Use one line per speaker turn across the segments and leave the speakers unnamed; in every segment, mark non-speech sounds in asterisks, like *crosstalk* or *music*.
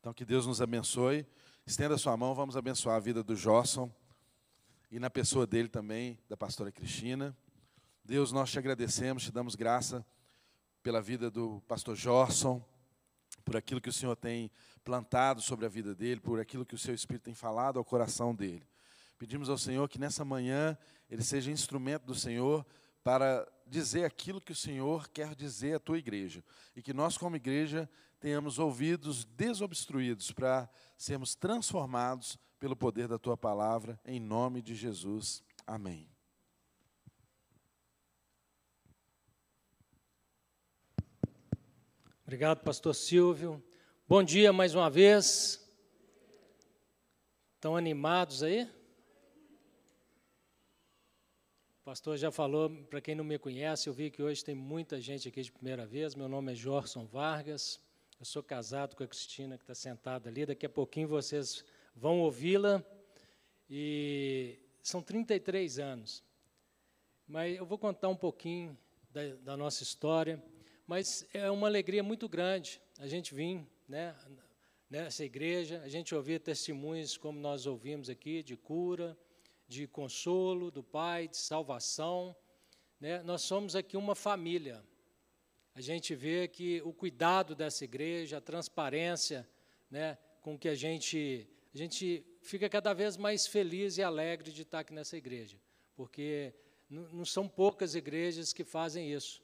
Então, que Deus nos abençoe. Estenda a sua mão, vamos abençoar a vida do Josson e na pessoa dele também, da pastora Cristina. Deus, nós te agradecemos, te damos graça pela vida do pastor Josson, por aquilo que o Senhor tem plantado sobre a vida dele, por aquilo que o seu Espírito tem falado ao coração dele. Pedimos ao Senhor que nessa manhã ele seja instrumento do Senhor para dizer aquilo que o Senhor quer dizer à tua igreja. E que nós, como igreja, tenhamos ouvidos desobstruídos para sermos transformados pelo poder da tua palavra, em nome de Jesus. Amém.
Obrigado, pastor Silvio. Bom dia mais uma vez. Estão animados aí? O pastor já falou, para quem não me conhece, eu vi que hoje tem muita gente aqui de primeira vez. Meu nome é Jorson Vargas. Eu sou casado com a Cristina, que está sentada ali. Daqui a pouquinho vocês vão ouvi-la. E são 33 anos. Mas eu vou contar um pouquinho da, da, nossa história. Mas é uma alegria muito grande a gente vir né, nessa igreja, a gente ouvir testemunhos como nós ouvimos aqui, de cura, de consolo do Pai, de salvação. Né? Nós somos aqui uma família a gente vê que o cuidado dessa igreja, a transparência, né, com que a gente, a gente fica cada vez mais feliz e alegre de estar aqui nessa igreja, porque não são poucas igrejas que fazem isso,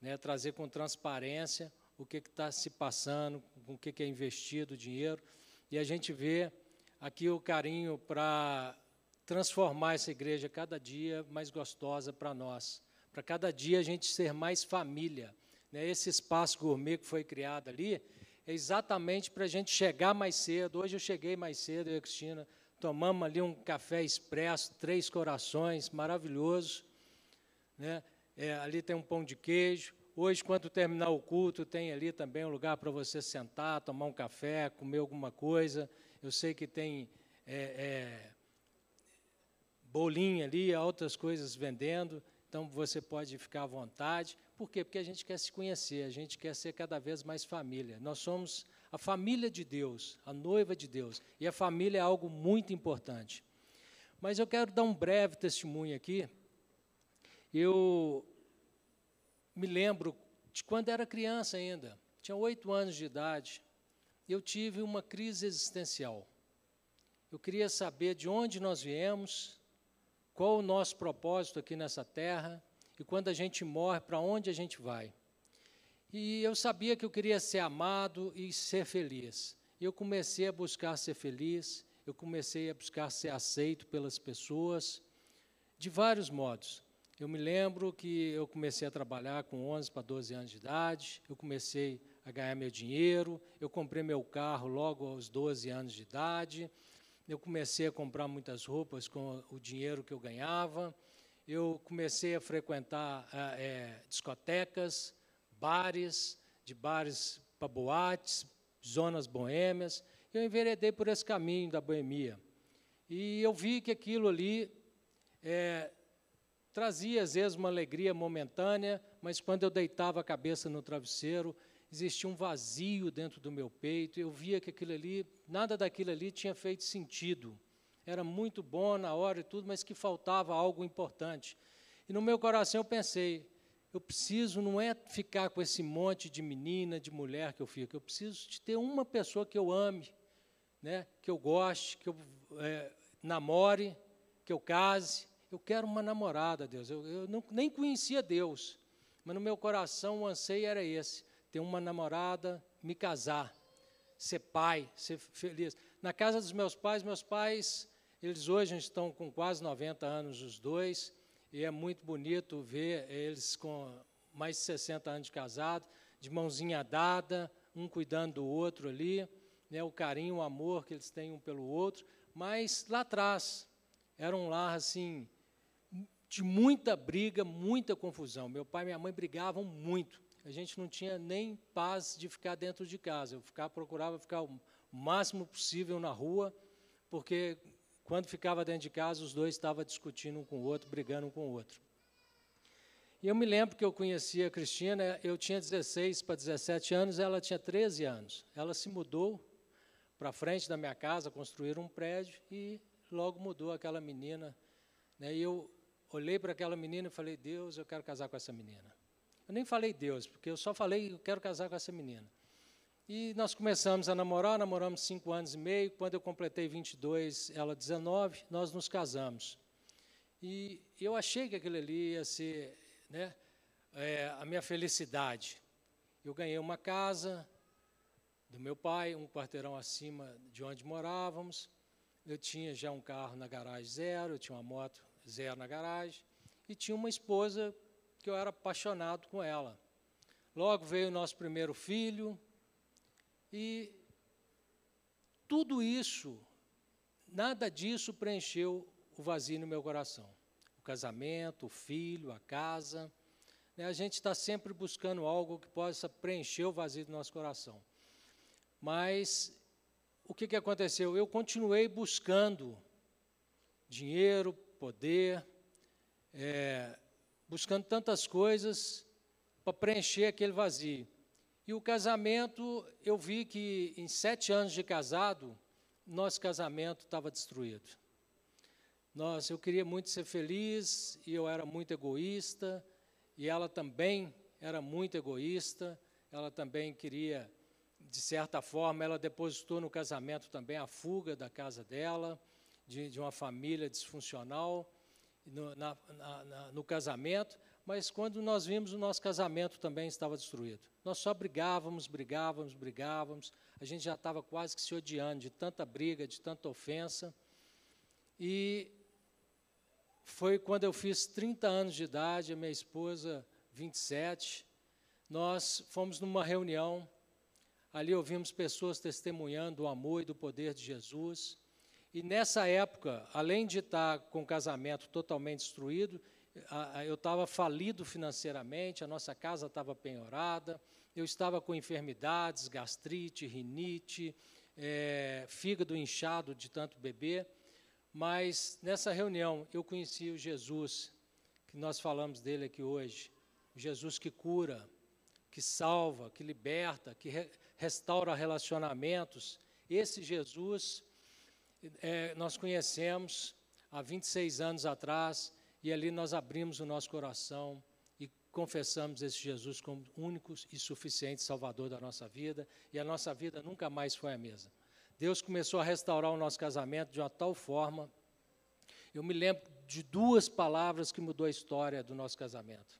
né, trazer com transparência o que está se passando, com o que, que é investido o dinheiro, e a gente vê aqui o carinho para transformar essa igreja cada dia mais gostosa para nós, para cada dia a gente ser mais família, né, esse espaço gourmet que foi criado ali, é exatamente para a gente chegar mais cedo. Hoje eu cheguei mais cedo, eu e a Cristina, tomamos ali um café expresso, três corações, maravilhoso. Né? É, ali tem um pão de queijo. Hoje, quando terminar o culto, tem ali também um lugar para você sentar, tomar um café, comer alguma coisa. Eu sei que tem é, é, bolinho ali, outras coisas vendendo, então você pode ficar à vontade. Por quê? Porque a gente quer se conhecer, a gente quer ser cada vez mais família. Nós somos a família de Deus, a noiva de Deus. E a família é algo muito importante. Mas eu quero dar um breve testemunho aqui. Eu me lembro de quando era criança ainda, tinha oito anos de idade, eu tive uma crise existencial. Eu queria saber de onde nós viemos, qual o nosso propósito aqui nessa terra, e quando a gente morre, para onde a gente vai. E eu sabia que eu queria ser amado e ser feliz. E eu comecei a buscar ser feliz, eu comecei a buscar ser aceito pelas pessoas, de vários modos. Eu me lembro que eu comecei a trabalhar com 11 para 12 anos de idade, eu comecei a ganhar meu dinheiro, eu comprei meu carro logo aos 12 anos de idade, eu comecei a comprar muitas roupas com o dinheiro que eu ganhava, eu comecei a frequentar é, discotecas, bares, de bares para boates, zonas boêmias. Eu enveredei por esse caminho da boemia. E eu vi que aquilo ali é, trazia, às vezes, uma alegria momentânea, mas quando eu deitava a cabeça no travesseiro, existia um vazio dentro do meu peito. Eu via que aquilo ali, nada daquilo ali tinha feito sentido era muito bom na hora e tudo, mas que faltava algo importante. E no meu coração eu pensei, eu preciso não é ficar com esse monte de menina, de mulher que eu fico, eu preciso de ter uma pessoa que eu ame, né, que eu goste, que eu é, namore, que eu case. Eu quero uma namorada, Deus. Eu, eu não, nem conhecia Deus, mas no meu coração o anseio era esse: ter uma namorada, me casar, ser pai, ser feliz. Na casa dos meus pais, meus pais eles hoje estão com quase 90 anos, os dois, e é muito bonito ver eles com mais de 60 anos de casado, de mãozinha dada, um cuidando do outro ali, né, o carinho, o amor que eles têm um pelo outro. Mas lá atrás, era um lar assim, de muita briga, muita confusão. Meu pai e minha mãe brigavam muito. A gente não tinha nem paz de ficar dentro de casa. Eu ficava, procurava ficar o máximo possível na rua, porque quando ficava dentro de casa, os dois estavam discutindo um com o outro, brigando um com o outro. E eu me lembro que eu conhecia a Cristina, eu tinha 16 para 17 anos, ela tinha 13 anos. Ela se mudou para frente da minha casa, construíram um prédio e logo mudou aquela menina. Né? E eu olhei para aquela menina e falei: Deus, eu quero casar com essa menina. Eu nem falei Deus, porque eu só falei: eu quero casar com essa menina. E nós começamos a namorar, namoramos cinco anos e meio. Quando eu completei 22, ela 19, nós nos casamos. E eu achei que aquilo ali ia ser né, é, a minha felicidade. Eu ganhei uma casa do meu pai, um quarteirão acima de onde morávamos. Eu tinha já um carro na garagem zero, eu tinha uma moto zero na garagem. E tinha uma esposa que eu era apaixonado com ela. Logo veio o nosso primeiro filho, e tudo isso, nada disso preencheu o vazio no meu coração. O casamento, o filho, a casa. Né? A gente está sempre buscando algo que possa preencher o vazio do nosso coração. Mas o que, que aconteceu? Eu continuei buscando dinheiro, poder, é, buscando tantas coisas para preencher aquele vazio. E o casamento, eu vi que em sete anos de casado, nosso casamento estava destruído. Nós, eu queria muito ser feliz e eu era muito egoísta, e ela também era muito egoísta, ela também queria, de certa forma, ela depositou no casamento também a fuga da casa dela, de, de uma família disfuncional, no, na, na, no casamento, mas quando nós vimos, o nosso casamento também estava destruído. Nós só brigávamos, brigávamos, brigávamos. A gente já estava quase que se odiando de tanta briga, de tanta ofensa. E foi quando eu fiz 30 anos de idade, a minha esposa, 27. Nós fomos numa reunião, ali ouvimos pessoas testemunhando o amor e do poder de Jesus. E nessa época, além de estar com o casamento totalmente destruído, eu estava falido financeiramente, a nossa casa estava penhorada, eu estava com enfermidades, gastrite, rinite, é, fígado inchado de tanto beber, mas nessa reunião eu conheci o Jesus, que nós falamos dele aqui hoje, Jesus que cura, que salva, que liberta, que re restaura relacionamentos. Esse Jesus é, nós conhecemos há 26 anos atrás, e ali nós abrimos o nosso coração e confessamos esse Jesus como único e suficiente Salvador da nossa vida, e a nossa vida nunca mais foi a mesma. Deus começou a restaurar o nosso casamento de uma tal forma. Eu me lembro de duas palavras que mudou a história do nosso casamento.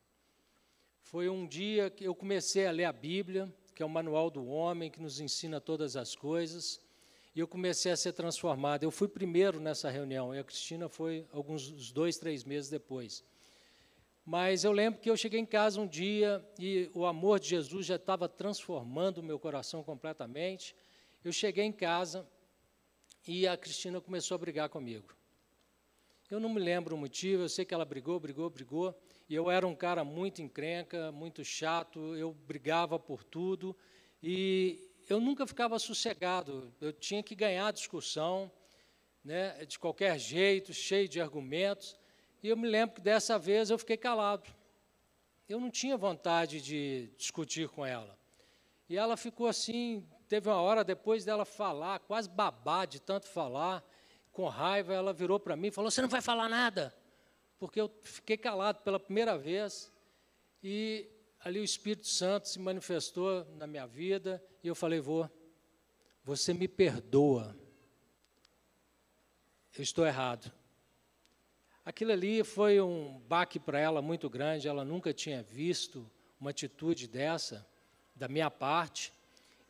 Foi um dia que eu comecei a ler a Bíblia, que é o manual do homem que nos ensina todas as coisas e eu comecei a ser transformado. Eu fui primeiro nessa reunião e a Cristina foi alguns dois, três meses depois. Mas eu lembro que eu cheguei em casa um dia e o amor de Jesus já estava transformando o meu coração completamente. Eu cheguei em casa e a Cristina começou a brigar comigo. Eu não me lembro o motivo, eu sei que ela brigou, brigou, brigou, e eu era um cara muito encrenca, muito chato, eu brigava por tudo, e eu nunca ficava sossegado, eu tinha que ganhar a discussão, né, de qualquer jeito, cheio de argumentos. E eu me lembro que dessa vez eu fiquei calado. Eu não tinha vontade de discutir com ela. E ela ficou assim, teve uma hora depois dela falar, quase babar de tanto falar, com raiva, ela virou para mim e falou: Você não vai falar nada? Porque eu fiquei calado pela primeira vez. E ali o Espírito Santo se manifestou na minha vida e eu falei: Vô, você me perdoa. Eu estou errado. Aquilo ali foi um baque para ela muito grande, ela nunca tinha visto uma atitude dessa da minha parte.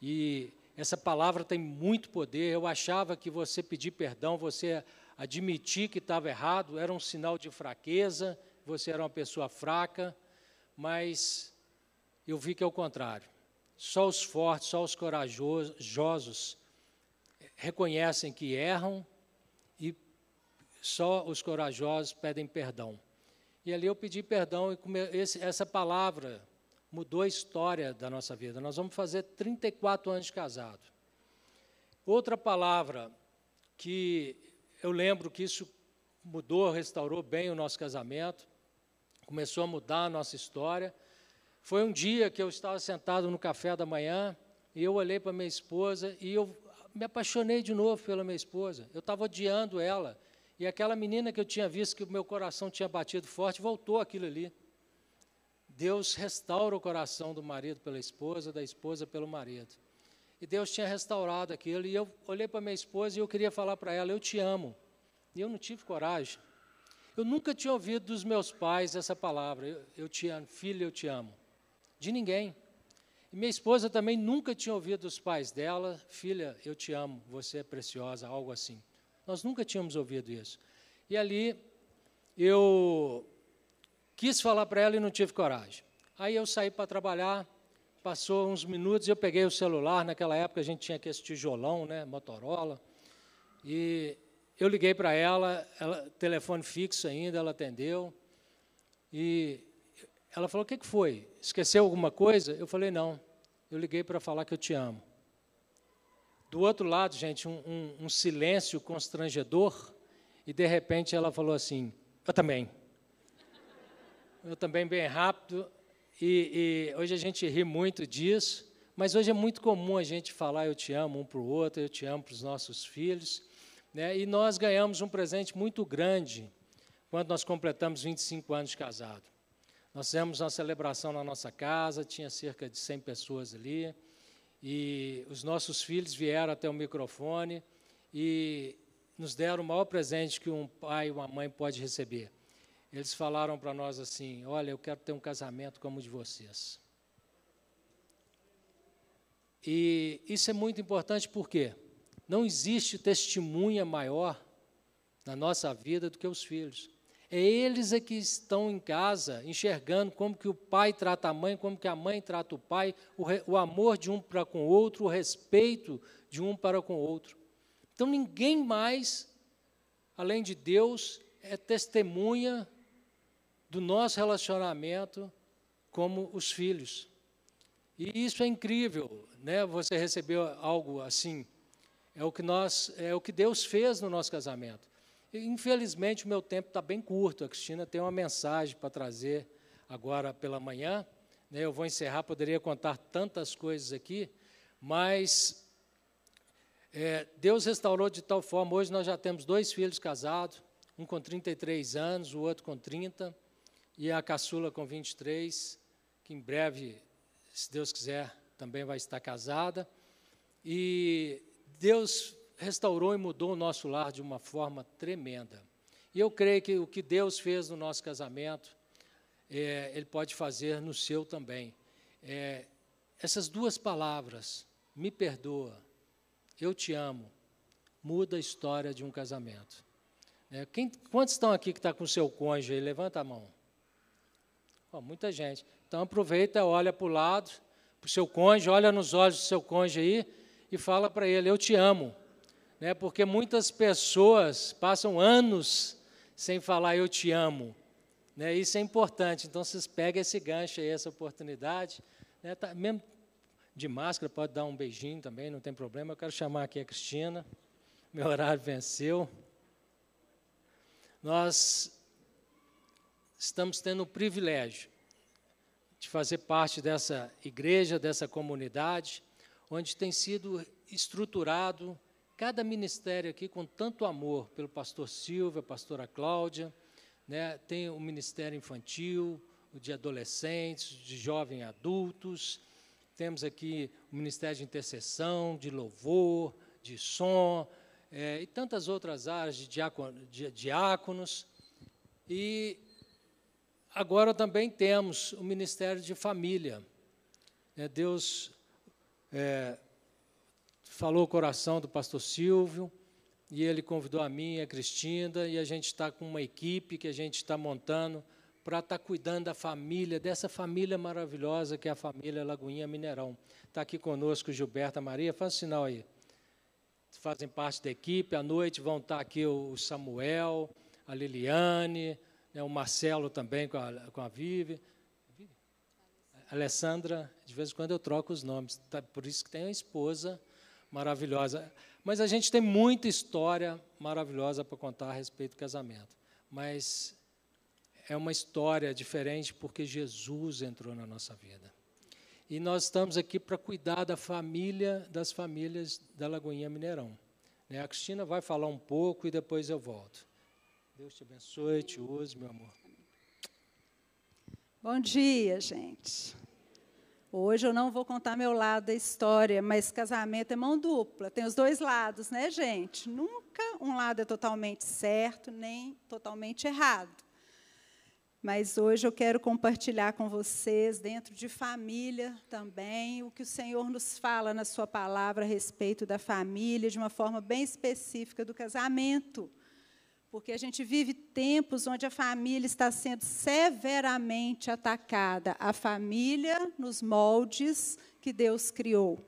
E essa palavra tem muito poder. Eu achava que você pedir perdão, você admitir que estava errado, era um sinal de fraqueza, você era uma pessoa fraca, mas eu vi que é o contrário. Só os fortes, só os corajosos reconhecem que erram e só os corajosos pedem perdão. E ali eu pedi perdão e essa palavra mudou a história da nossa vida. Nós vamos fazer 34 anos de casado. Outra palavra que eu lembro que isso mudou, restaurou bem o nosso casamento, começou a mudar a nossa história, foi um dia que eu estava sentado no café da manhã e eu olhei para minha esposa e eu me apaixonei de novo pela minha esposa. Eu estava odiando ela. E aquela menina que eu tinha visto que o meu coração tinha batido forte, voltou aquilo ali. Deus restaura o coração do marido pela esposa, da esposa pelo marido. E Deus tinha restaurado aquilo. E eu olhei para minha esposa e eu queria falar para ela: Eu te amo. E eu não tive coragem. Eu nunca tinha ouvido dos meus pais essa palavra: Eu, eu te amo, filho, eu te amo. De ninguém. E minha esposa também nunca tinha ouvido dos pais dela: Filha, eu te amo, você é preciosa, algo assim. Nós nunca tínhamos ouvido isso. E ali eu quis falar para ela e não tive coragem. Aí eu saí para trabalhar, passou uns minutos, eu peguei o celular, naquela época a gente tinha aquele tijolão, né, Motorola, e eu liguei para ela, ela, telefone fixo ainda, ela atendeu, e ela falou, o que, foi? Esqueceu alguma coisa? Eu falei, não, eu liguei para falar que eu te amo. Do outro lado, gente, um, um, um silêncio constrangedor, e de repente ela falou assim: Eu também. Eu também, bem rápido. E, e, hoje a gente ri muito disso, mas hoje é muito comum a gente falar eu te amo um para o outro, eu te amo para os nossos filhos. Né? E nós ganhamos um presente muito grande quando nós completamos 25 anos de casado. Nós fizemos uma celebração na nossa casa, tinha cerca de 100 pessoas ali. E os nossos filhos vieram até o microfone e nos deram o maior presente que um pai e uma mãe pode receber. Eles falaram para nós assim: Olha, eu quero ter um casamento como o de vocês. E isso é muito importante porque não existe testemunha maior na nossa vida do que os filhos. É eles é que estão em casa enxergando como que o pai trata a mãe, como que a mãe trata o pai, o, re, o amor de um para com o outro, o respeito de um para com o outro. Então ninguém mais, além de Deus, é testemunha do nosso relacionamento como os filhos. E isso é incrível, né? Você recebeu algo assim. É o que nós, é o que Deus fez no nosso casamento. Infelizmente, o meu tempo está bem curto. A Cristina tem uma mensagem para trazer agora pela manhã. Né? Eu vou encerrar, poderia contar tantas coisas aqui, mas é, Deus restaurou de tal forma. Hoje nós já temos dois filhos casados, um com 33 anos, o outro com 30, e a caçula com 23, que em breve, se Deus quiser, também vai estar casada. E Deus restaurou e mudou o nosso lar de uma forma tremenda. E eu creio que o que Deus fez no nosso casamento, é, Ele pode fazer no seu também. É, essas duas palavras, me perdoa, eu te amo, muda a história de um casamento. É, quem, quantos estão aqui que está com seu cônjuge? Levanta a mão. Oh, muita gente. Então aproveita, olha para o lado, para o seu cônjuge, olha nos olhos do seu cônjuge aí e fala para ele, eu te amo né, porque muitas pessoas passam anos sem falar eu te amo. Né, isso é importante, então vocês pegam esse gancho aí, essa oportunidade. Né, tá, mesmo de máscara, pode dar um beijinho também, não tem problema. Eu quero chamar aqui a Cristina, meu horário venceu. Nós estamos tendo o privilégio de fazer parte dessa igreja, dessa comunidade, onde tem sido estruturado cada ministério aqui com tanto amor pelo pastor Silvia, pastora Cláudia, né? tem o ministério infantil, o de adolescentes, de jovens adultos, temos aqui o ministério de intercessão, de louvor, de som, é, e tantas outras áreas de, de diáconos. E agora também temos o ministério de família. É, Deus é, falou o coração do pastor Silvio, e ele convidou a mim e a Cristina, e a gente está com uma equipe que a gente está montando para estar tá cuidando da família, dessa família maravilhosa que é a família Lagoinha Mineirão. Está aqui conosco Gilberta Maria, faz um sinal aí. Fazem parte da equipe, à noite vão estar tá aqui o Samuel, a Liliane, né, o Marcelo também com a, com a Vive. Alessandra, de vez em quando eu troco os nomes, tá, por isso que tem a esposa maravilhosa. Mas a gente tem muita história maravilhosa para contar a respeito do casamento. Mas é uma história diferente porque Jesus entrou na nossa vida. E nós estamos aqui para cuidar da família, das famílias da Lagoinha Mineirão. Né? A Cristina vai falar um pouco e depois eu volto. Deus te abençoe, te use, meu amor.
Bom dia, gente. Hoje eu não vou contar meu lado da história, mas casamento é mão dupla, tem os dois lados, né, gente? Nunca um lado é totalmente certo, nem totalmente errado. Mas hoje eu quero compartilhar com vocês, dentro de família também, o que o Senhor nos fala na Sua palavra a respeito da família, de uma forma bem específica do casamento. Porque a gente vive tempos onde a família está sendo severamente atacada. A família nos moldes que Deus criou.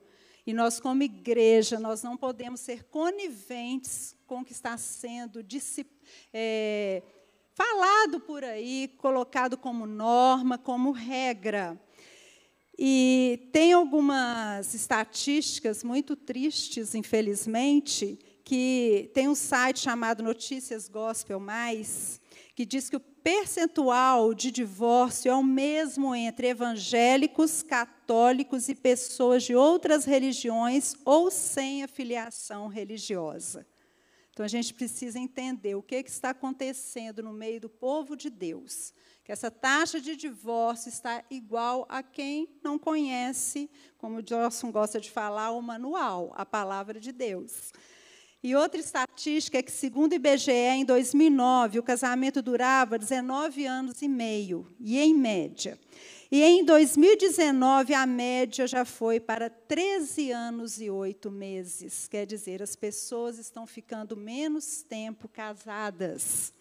E nós, como igreja, nós não podemos ser coniventes com o que está sendo é, falado por aí, colocado como norma, como regra. E tem algumas estatísticas muito tristes, infelizmente, que tem um site chamado Notícias Gospel Mais, que diz que o percentual de divórcio é o mesmo entre evangélicos, católicos e pessoas de outras religiões ou sem afiliação religiosa. Então a gente precisa entender o que, que está acontecendo no meio do povo de Deus. Que essa taxa de divórcio está igual a quem não conhece, como o Johnson gosta de falar, o manual, a palavra de Deus. E outra estatística é que, segundo o IBGE, em 2009, o casamento durava 19 anos e meio, e em média. E em 2019, a média já foi para 13 anos e 8 meses. Quer dizer, as pessoas estão ficando menos tempo casadas.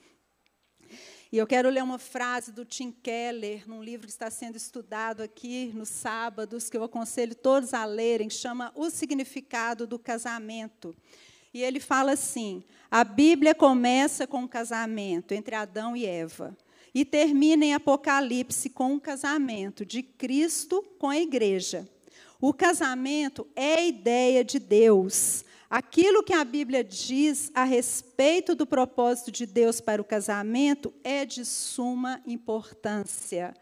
E eu quero ler uma frase do Tim Keller, num livro que está sendo estudado aqui nos sábados, que eu aconselho todos a lerem, chama O Significado do Casamento. E ele fala assim: a Bíblia começa com um casamento entre Adão e Eva e termina em Apocalipse com um casamento de Cristo com a igreja. O casamento é a ideia de Deus. Aquilo que a Bíblia diz a respeito do propósito de Deus para o casamento é de suma importância.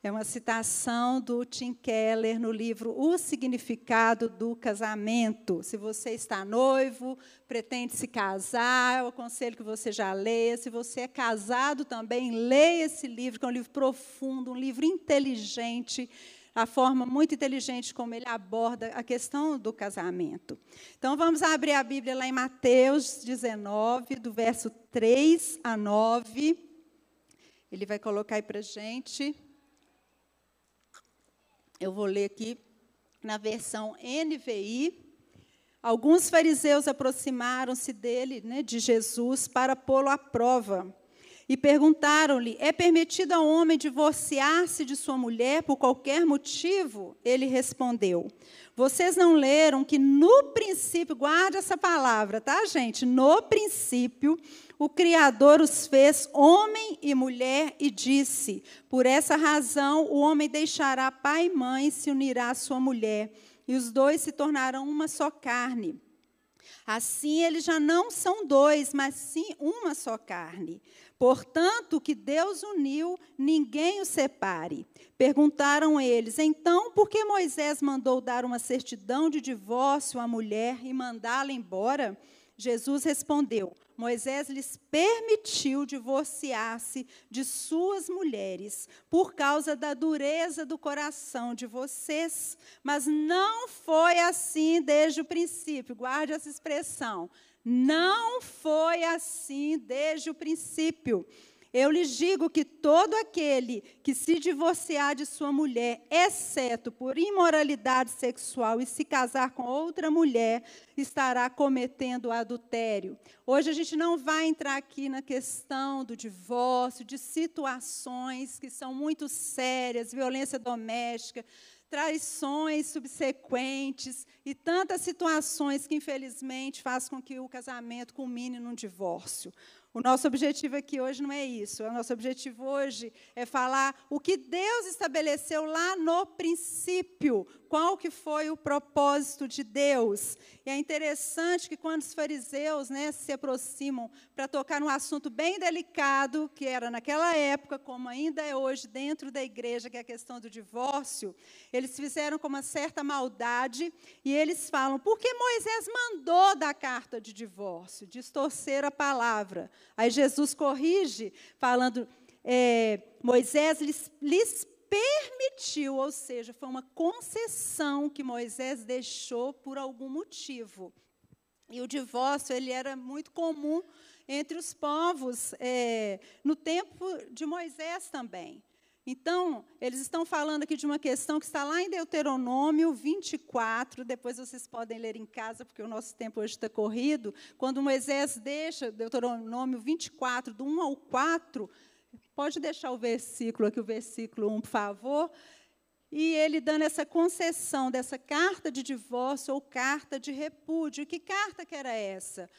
É uma citação do Tim Keller no livro O Significado do Casamento. Se você está noivo, pretende se casar, eu aconselho que você já leia. Se você é casado também, leia esse livro, que é um livro profundo, um livro inteligente, a forma muito inteligente como ele aborda a questão do casamento. Então, vamos abrir a Bíblia lá em Mateus 19, do verso 3 a 9. Ele vai colocar aí para a gente. Eu vou ler aqui na versão NVI. Alguns fariseus aproximaram-se dele, né, de Jesus, para pô-lo à prova. E perguntaram-lhe: É permitido ao homem divorciar-se de sua mulher por qualquer motivo? Ele respondeu: Vocês não leram que no princípio, guarde essa palavra, tá, gente? No princípio, o Criador os fez homem e mulher e disse: Por essa razão o homem deixará pai e mãe e se unirá à sua mulher, e os dois se tornarão uma só carne. Assim eles já não são dois, mas sim uma só carne. Portanto, que Deus uniu, ninguém o separe. Perguntaram eles: então, por que Moisés mandou dar uma certidão de divórcio à mulher e mandá-la embora? Jesus respondeu: Moisés lhes permitiu divorciar-se de suas mulheres por causa da dureza do coração de vocês, mas não foi assim desde o princípio. Guarde essa expressão. Não foi assim desde o princípio. Eu lhes digo que todo aquele que se divorciar de sua mulher, exceto por imoralidade sexual, e se casar com outra mulher, estará cometendo adultério. Hoje a gente não vai entrar aqui na questão do divórcio, de situações que são muito sérias, violência doméstica, traições subsequentes e tantas situações que, infelizmente, fazem com que o casamento culmine num divórcio. O nosso objetivo aqui hoje não é isso. O nosso objetivo hoje é falar o que Deus estabeleceu lá no princípio, qual que foi o propósito de Deus. E é interessante que quando os fariseus né, se aproximam para tocar num assunto bem delicado, que era naquela época, como ainda é hoje dentro da igreja, que é a questão do divórcio, eles fizeram com uma certa maldade e eles falam: por que Moisés mandou da carta de divórcio? Distorcer a palavra. Aí Jesus corrige, falando: é, Moisés lhes, lhes permitiu, ou seja, foi uma concessão que Moisés deixou por algum motivo. E o divórcio ele era muito comum entre os povos é, no tempo de Moisés também. Então, eles estão falando aqui de uma questão que está lá em Deuteronômio 24, depois vocês podem ler em casa, porque o nosso tempo hoje está corrido. Quando Moisés deixa, Deuteronômio 24, do 1 ao 4, pode deixar o versículo aqui, o versículo 1, por favor. E ele dando essa concessão dessa carta de divórcio ou carta de repúdio. Que carta que era essa?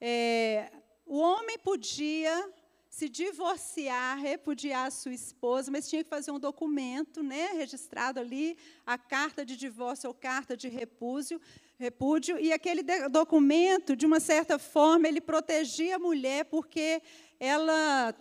É, o homem podia se divorciar, repudiar a sua esposa, mas tinha que fazer um documento, né, registrado ali, a carta de divórcio ou carta de repúdio, repúdio, e aquele documento, de uma certa forma, ele protegia a mulher porque ela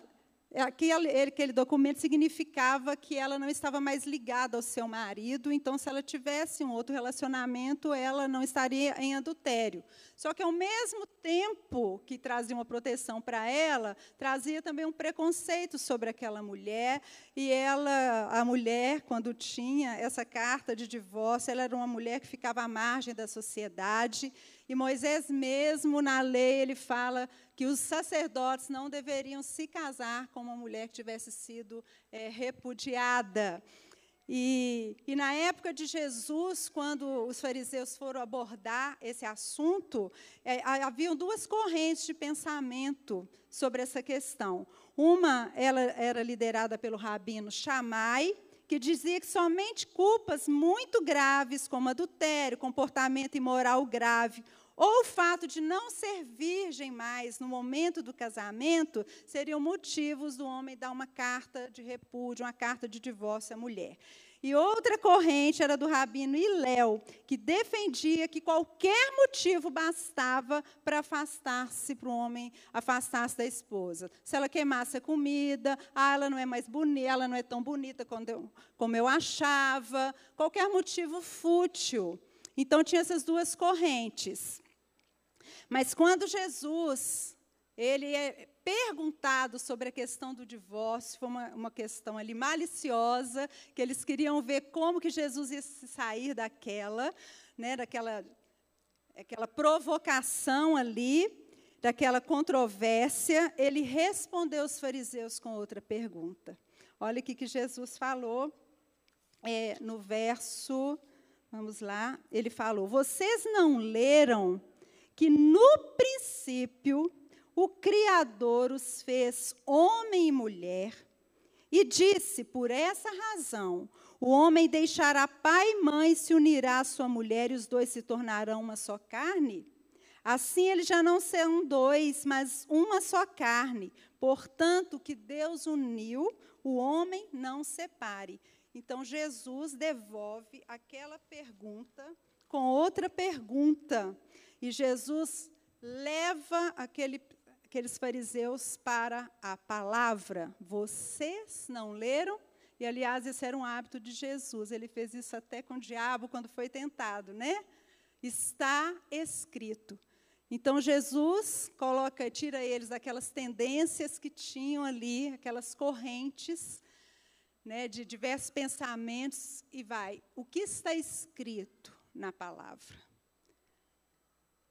é, aquele, aquele documento significava que ela não estava mais ligada ao seu marido, então, se ela tivesse um outro relacionamento, ela não estaria em adultério. Só que, ao mesmo tempo que trazia uma proteção para ela, trazia também um preconceito sobre aquela mulher, e ela, a mulher, quando tinha essa carta de divórcio, ela era uma mulher que ficava à margem da sociedade, e Moisés mesmo, na lei, ele fala que os sacerdotes não deveriam se casar com uma mulher que tivesse sido é, repudiada. E, e, na época de Jesus, quando os fariseus foram abordar esse assunto, é, haviam duas correntes de pensamento sobre essa questão. Uma ela era liderada pelo rabino Shammai, que dizia que somente culpas muito graves, como adultério, comportamento imoral grave, ou o fato de não ser virgem mais no momento do casamento, seriam motivos do homem dar uma carta de repúdio, uma carta de divórcio à mulher. E outra corrente era do rabino Iléu, que defendia que qualquer motivo bastava para afastar-se para o homem, afastar-se da esposa. Se ela queimasse a comida, ah, ela não é mais bonita, ela não é tão bonita eu, como eu achava, qualquer motivo fútil. Então tinha essas duas correntes. Mas quando Jesus ele é perguntado sobre a questão do divórcio, foi uma, uma questão ali maliciosa, que eles queriam ver como que Jesus ia sair daquela, né, daquela aquela provocação ali, daquela controvérsia, ele respondeu os fariseus com outra pergunta. Olha o que Jesus falou é, no verso, vamos lá, ele falou: Vocês não leram que no princípio o Criador os fez homem e mulher, e disse: Por essa razão, o homem deixará pai e mãe, se unirá à sua mulher, e os dois se tornarão uma só carne? Assim eles já não serão dois, mas uma só carne. Portanto, que Deus uniu, o homem não separe. Então, Jesus devolve aquela pergunta com outra pergunta. E Jesus leva aquele aqueles fariseus para a palavra. Vocês não leram? E, aliás, esse era um hábito de Jesus. Ele fez isso até com o diabo quando foi tentado, né? Está escrito. Então, Jesus coloca, tira eles daquelas tendências que tinham ali, aquelas correntes, né, de diversos pensamentos, e vai. O que está escrito na palavra?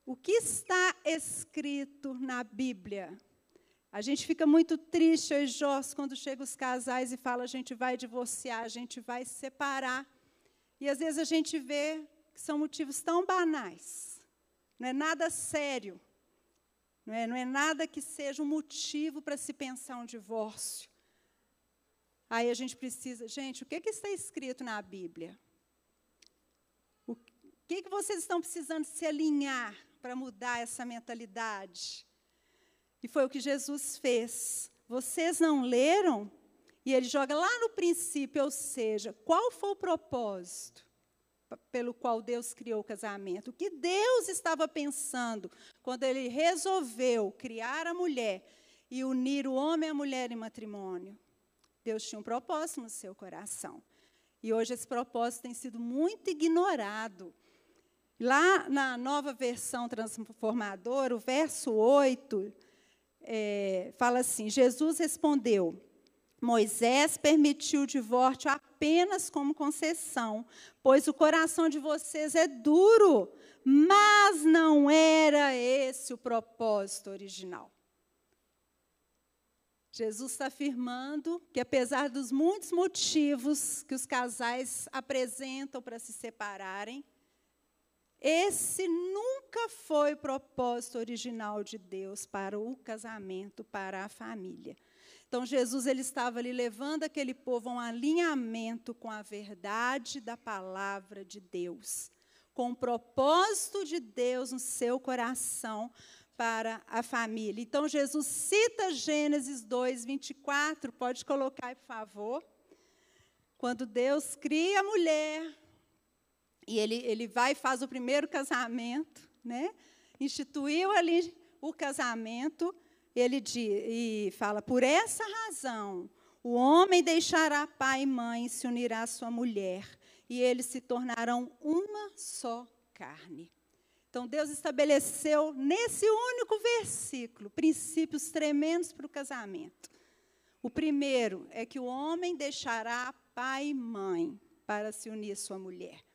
O que está escrito na Bíblia? A gente fica muito triste, eu e Jós, quando chegam os casais e fala a gente vai divorciar, a gente vai separar. E às vezes a gente vê que são motivos tão banais. Não é nada sério. Não é, não é nada que seja um motivo para se pensar um divórcio. Aí a gente precisa, gente, o que, que está escrito na Bíblia? O que, que vocês estão precisando se alinhar para mudar essa mentalidade. E foi o que Jesus fez. Vocês não leram? E ele joga lá no princípio, ou seja, qual foi o propósito pelo qual Deus criou o casamento? O que Deus estava pensando quando ele resolveu criar a mulher e unir o homem e a mulher em matrimônio? Deus tinha um propósito no seu coração. E hoje esse propósito tem sido muito ignorado. Lá na nova versão transformadora, o verso 8, é, fala assim: Jesus respondeu. Moisés permitiu o divórcio apenas como concessão, pois o coração de vocês é duro, mas não era esse o propósito original. Jesus está afirmando que, apesar dos muitos motivos que os casais apresentam para se separarem, esse nunca foi o propósito original de Deus para o casamento, para a família. Então Jesus ele estava ali levando aquele povo a um alinhamento com a verdade da palavra de Deus, com o propósito de Deus no seu coração para a família. Então, Jesus cita Gênesis 2, 24, pode colocar, por favor. Quando Deus cria a mulher, e ele, ele vai e faz o primeiro casamento, né? instituiu ali o casamento, ele diz, e fala: por essa razão, o homem deixará pai e mãe se unirá à sua mulher, e eles se tornarão uma só carne. Então, Deus estabeleceu nesse único versículo princípios tremendos para o casamento. O primeiro é que o homem deixará pai e mãe para se unir à sua mulher.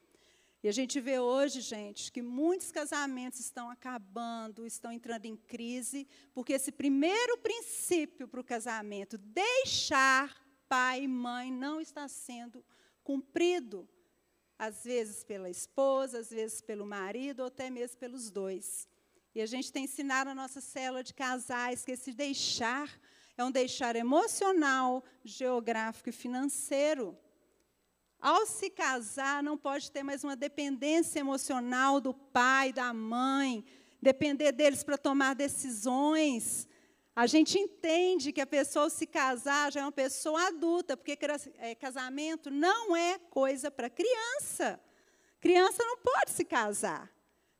E a gente vê hoje, gente, que muitos casamentos estão acabando, estão entrando em crise, porque esse primeiro princípio para o casamento, deixar pai e mãe, não está sendo cumprido às vezes pela esposa, às vezes pelo marido, ou até mesmo pelos dois. E a gente tem ensinado a nossa célula de casais que esse deixar é um deixar emocional, geográfico e financeiro. Ao se casar, não pode ter mais uma dependência emocional do pai, da mãe, depender deles para tomar decisões. A gente entende que a pessoa se casar já é uma pessoa adulta, porque é, casamento não é coisa para criança. Criança não pode se casar.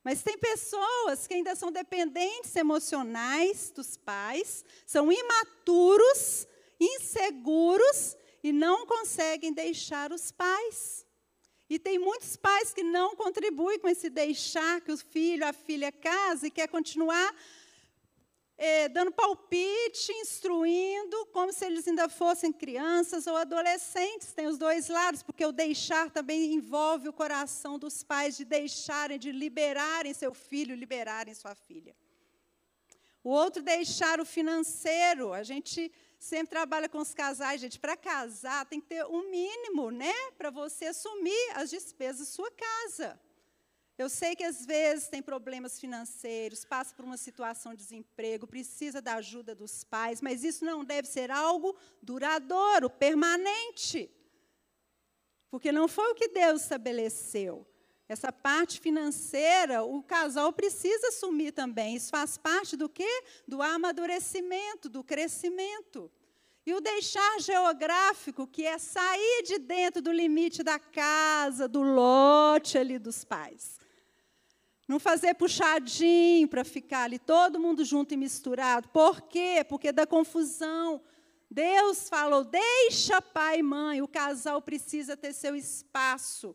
Mas tem pessoas que ainda são dependentes emocionais dos pais, são imaturos, inseguros e não conseguem deixar os pais. E tem muitos pais que não contribuem com esse deixar que o filho, a filha casa e quer continuar é, dando palpite, instruindo, como se eles ainda fossem crianças ou adolescentes. Tem os dois lados, porque o deixar também envolve o coração dos pais de deixarem, de liberarem seu filho, liberarem sua filha. O outro, deixar o financeiro. A gente sempre trabalha com os casais, gente. Para casar, tem que ter um mínimo, né? Para você assumir as despesas da sua casa. Eu sei que às vezes tem problemas financeiros, passa por uma situação de desemprego, precisa da ajuda dos pais, mas isso não deve ser algo duradouro, permanente. Porque não foi o que Deus estabeleceu. Essa parte financeira, o casal precisa assumir também. Isso faz parte do quê? Do amadurecimento, do crescimento. E o deixar geográfico, que é sair de dentro do limite da casa, do lote ali dos pais. Não fazer puxadinho para ficar ali todo mundo junto e misturado. Por quê? Porque da confusão. Deus falou: deixa pai e mãe, o casal precisa ter seu espaço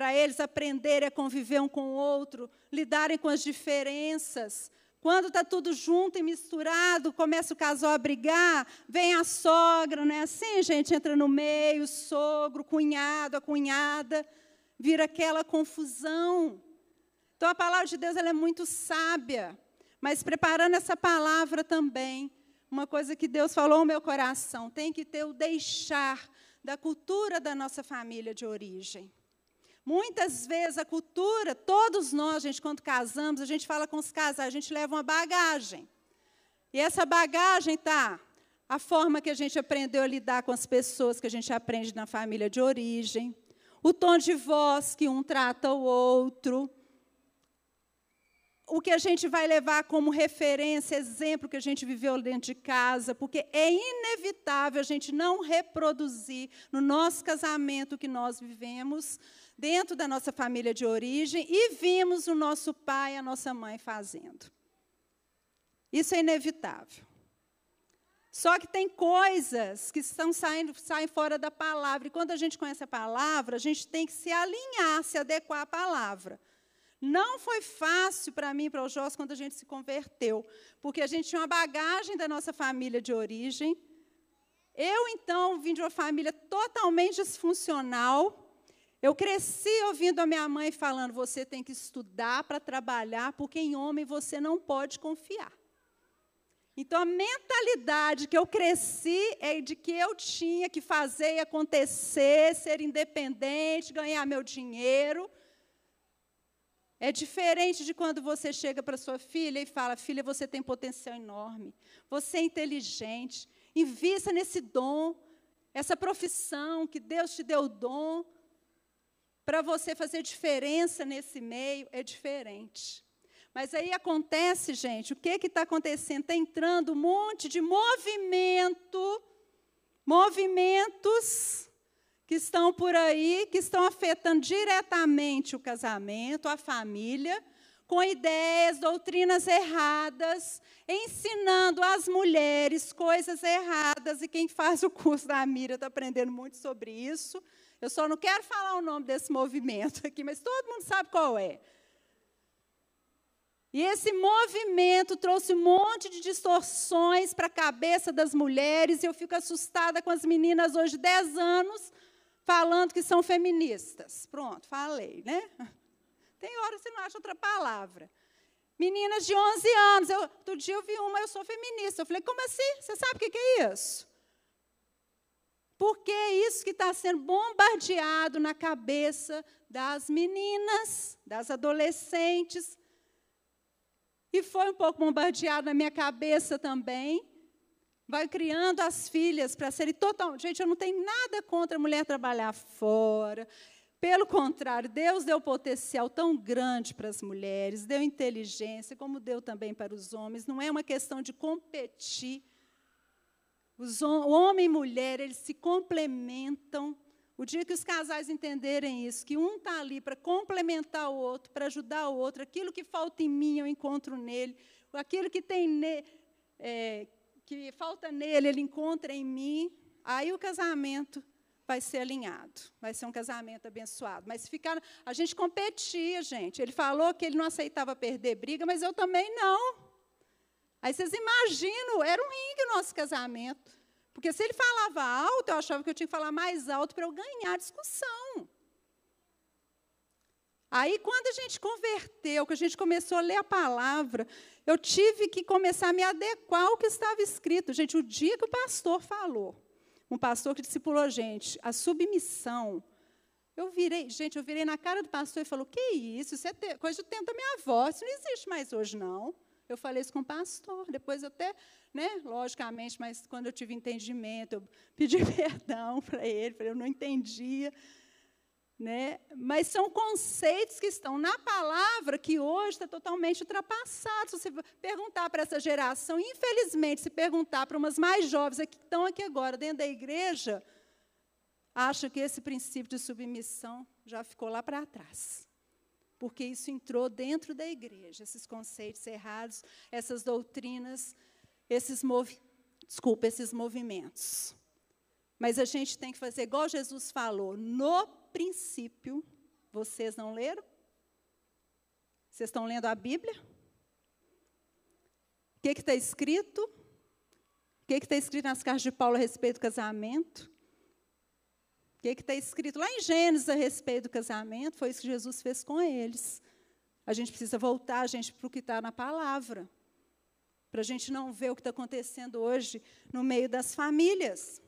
para eles aprenderem a conviver um com o outro, lidarem com as diferenças. Quando está tudo junto e misturado, começa o casal a brigar, vem a sogra, não é assim, gente? Entra no meio, sogro, cunhado, a cunhada, vira aquela confusão. Então a palavra de Deus ela é muito sábia, mas preparando essa palavra também, uma coisa que Deus falou no meu coração, tem que ter o deixar da cultura da nossa família de origem. Muitas vezes a cultura, todos nós, gente, quando casamos, a gente fala com os casais, a gente leva uma bagagem. E essa bagagem está a forma que a gente aprendeu a lidar com as pessoas que a gente aprende na família de origem, o tom de voz que um trata o outro, o que a gente vai levar como referência, exemplo que a gente viveu dentro de casa, porque é inevitável a gente não reproduzir no nosso casamento o que nós vivemos dentro da nossa família de origem e vimos o nosso pai e a nossa mãe fazendo. Isso é inevitável. Só que tem coisas que estão saindo, saem fora da palavra. E quando a gente conhece a palavra, a gente tem que se alinhar, se adequar à palavra. Não foi fácil para mim e para o Jós quando a gente se converteu, porque a gente tinha uma bagagem da nossa família de origem. Eu, então, vim de uma família totalmente disfuncional. Eu cresci ouvindo a minha mãe falando: você tem que estudar para trabalhar, porque em homem você não pode confiar. Então, a mentalidade que eu cresci é de que eu tinha que fazer acontecer, ser independente, ganhar meu dinheiro. É diferente de quando você chega para sua filha e fala: Filha, você tem potencial enorme, você é inteligente, invista nesse dom, essa profissão que Deus te deu o dom, para você fazer diferença nesse meio, é diferente. Mas aí acontece, gente, o que está acontecendo? Está entrando um monte de movimento, movimentos que estão por aí, que estão afetando diretamente o casamento, a família, com ideias, doutrinas erradas, ensinando às mulheres coisas erradas, e quem faz o curso da Mira está aprendendo muito sobre isso. Eu só não quero falar o nome desse movimento aqui, mas todo mundo sabe qual é. E esse movimento trouxe um monte de distorções para a cabeça das mulheres, e eu fico assustada com as meninas hoje, 10 anos, falando que são feministas. Pronto, falei, né? *laughs* Tem hora que você não acha outra palavra. Meninas de 11 anos, eu, outro dia eu vi uma, eu sou feminista. Eu falei, como assim? Você sabe o que é isso? Porque é isso que está sendo bombardeado na cabeça das meninas, das adolescentes, e foi um pouco bombardeado na minha cabeça também. Vai criando as filhas para serem totalmente. Gente, eu não tenho nada contra a mulher trabalhar fora. Pelo contrário, Deus deu potencial tão grande para as mulheres, deu inteligência, como deu também para os homens. Não é uma questão de competir. Os, o homem e mulher, eles se complementam o dia que os casais entenderem isso, que um está ali para complementar o outro, para ajudar o outro, aquilo que falta em mim eu encontro nele, aquilo que tem ne, é, que falta nele ele encontra em mim, aí o casamento vai ser alinhado, vai ser um casamento abençoado. Mas ficar, a gente competia, gente. Ele falou que ele não aceitava perder briga, mas eu também não. Aí vocês imaginam, era um ringue o nosso casamento. Porque se ele falava alto, eu achava que eu tinha que falar mais alto para eu ganhar a discussão. Aí, quando a gente converteu, que a gente começou a ler a palavra, eu tive que começar a me adequar ao que estava escrito. Gente, o dia que o pastor falou, um pastor que discipulou a gente, a submissão, eu virei, gente, eu virei na cara do pastor e falou: Que isso? Isso é coisa de tenta minha voz, isso não existe mais hoje, não. Eu falei isso com o pastor. Depois eu até, né, logicamente, mas quando eu tive entendimento, eu pedi *laughs* perdão para ele, falei, eu não entendia. Né? Mas são conceitos que estão na palavra que hoje está totalmente ultrapassado. Se você perguntar para essa geração, infelizmente, se perguntar para umas mais jovens que estão aqui agora dentro da igreja, acha que esse princípio de submissão já ficou lá para trás porque isso entrou dentro da igreja, esses conceitos errados, essas doutrinas, esses movi desculpa, esses movimentos. Mas a gente tem que fazer igual Jesus falou, no princípio, vocês não leram? Vocês estão lendo a Bíblia? O que está escrito? O que está escrito nas cartas de Paulo a respeito do casamento? O que está escrito lá em Gênesis a respeito do casamento? Foi isso que Jesus fez com eles. A gente precisa voltar, a gente, para o que está na palavra. Para a gente não ver o que está acontecendo hoje no meio das famílias.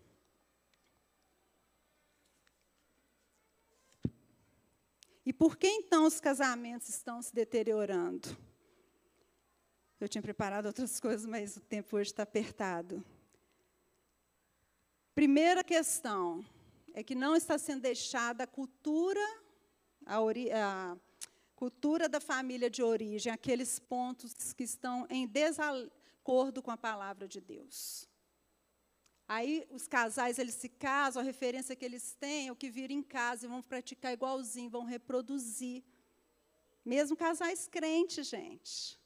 E por que então os casamentos estão se deteriorando? Eu tinha preparado outras coisas, mas o tempo hoje está apertado. Primeira questão: é que não está sendo deixada a cultura, a, a Cultura da família de origem, aqueles pontos que estão em desacordo com a palavra de Deus. Aí os casais eles se casam, a referência que eles têm é o que viram em casa e vão praticar igualzinho, vão reproduzir. Mesmo casais crentes, gente.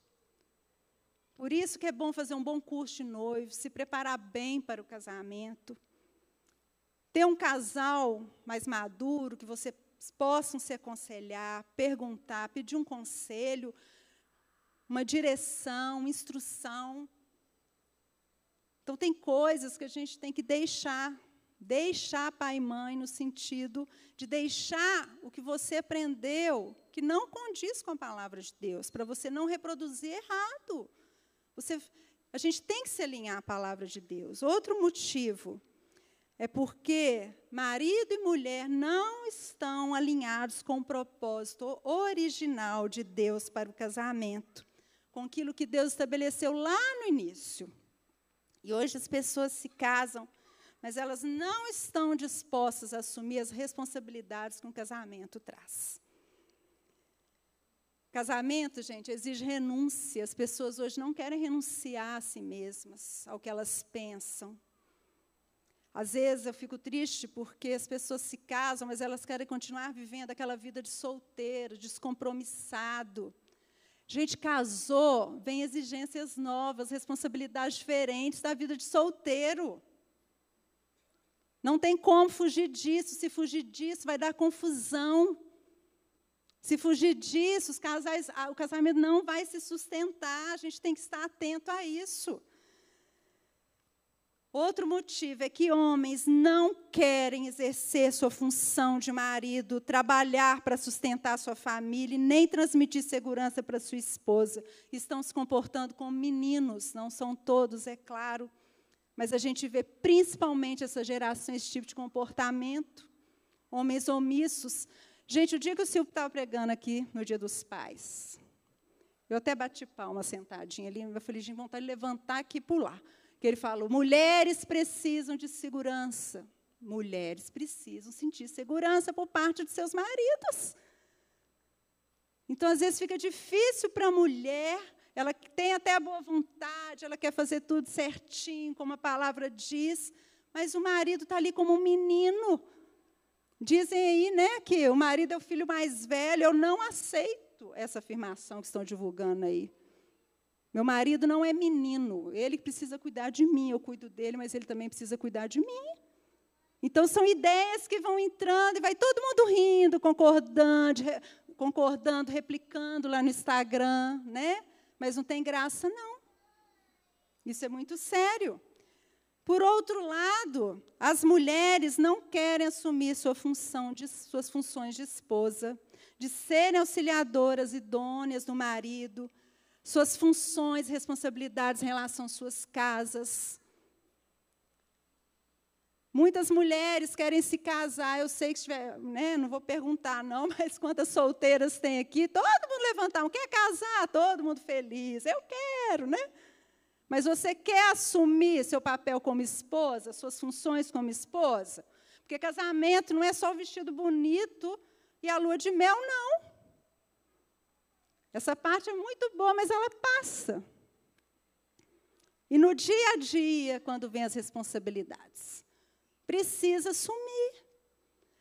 Por isso que é bom fazer um bom curso de noivo, se preparar bem para o casamento. Ter um casal mais maduro, que você possam se aconselhar, perguntar, pedir um conselho, uma direção, instrução. Então, tem coisas que a gente tem que deixar, deixar pai e mãe, no sentido de deixar o que você aprendeu, que não condiz com a palavra de Deus, para você não reproduzir errado. Você, a gente tem que se alinhar à palavra de Deus. Outro motivo é porque marido e mulher não estão alinhados com o propósito original de Deus para o casamento, com aquilo que Deus estabeleceu lá no início. E hoje as pessoas se casam, mas elas não estão dispostas a assumir as responsabilidades que um casamento traz. Casamento, gente, exige renúncia. As pessoas hoje não querem renunciar a si mesmas, ao que elas pensam. Às vezes eu fico triste porque as pessoas se casam, mas elas querem continuar vivendo aquela vida de solteiro, descompromissado. Gente, casou, vem exigências novas, responsabilidades diferentes da vida de solteiro. Não tem como fugir disso. Se fugir disso, vai dar confusão. Se fugir disso, casais, o casamento não vai se sustentar. A gente tem que estar atento a isso. Outro motivo é que homens não querem exercer sua função de marido, trabalhar para sustentar sua família, nem transmitir segurança para sua esposa. Estão se comportando como meninos, não são todos, é claro, mas a gente vê principalmente essa geração esse tipo de comportamento. Homens omissos, Gente, o dia que o Silvio estava pregando aqui, no dia dos pais, eu até bati palma sentadinha ali, eu falei, gente, vontade de levantar aqui e pular. Que ele falou, mulheres precisam de segurança. Mulheres precisam sentir segurança por parte de seus maridos. Então, às vezes, fica difícil para a mulher, ela tem até a boa vontade, ela quer fazer tudo certinho, como a palavra diz, mas o marido está ali como um menino, Dizem aí né, que o marido é o filho mais velho. Eu não aceito essa afirmação que estão divulgando aí. Meu marido não é menino. Ele precisa cuidar de mim. Eu cuido dele, mas ele também precisa cuidar de mim. Então, são ideias que vão entrando e vai todo mundo rindo, concordando, concordando, replicando lá no Instagram, né? Mas não tem graça, não. Isso é muito sério. Por outro lado, as mulheres não querem assumir sua função de, suas funções de esposa, de serem auxiliadoras idôneas do marido, suas funções, responsabilidades em relação às suas casas. Muitas mulheres querem se casar, eu sei que tiver, né, não vou perguntar não, *laughs* mas quantas solteiras tem aqui? Todo mundo levantar, um quer casar, todo mundo feliz. Eu quero, né? Mas você quer assumir seu papel como esposa, suas funções como esposa? Porque casamento não é só o vestido bonito e a lua de mel, não. Essa parte é muito boa, mas ela passa. E no dia a dia, quando vem as responsabilidades, precisa assumir.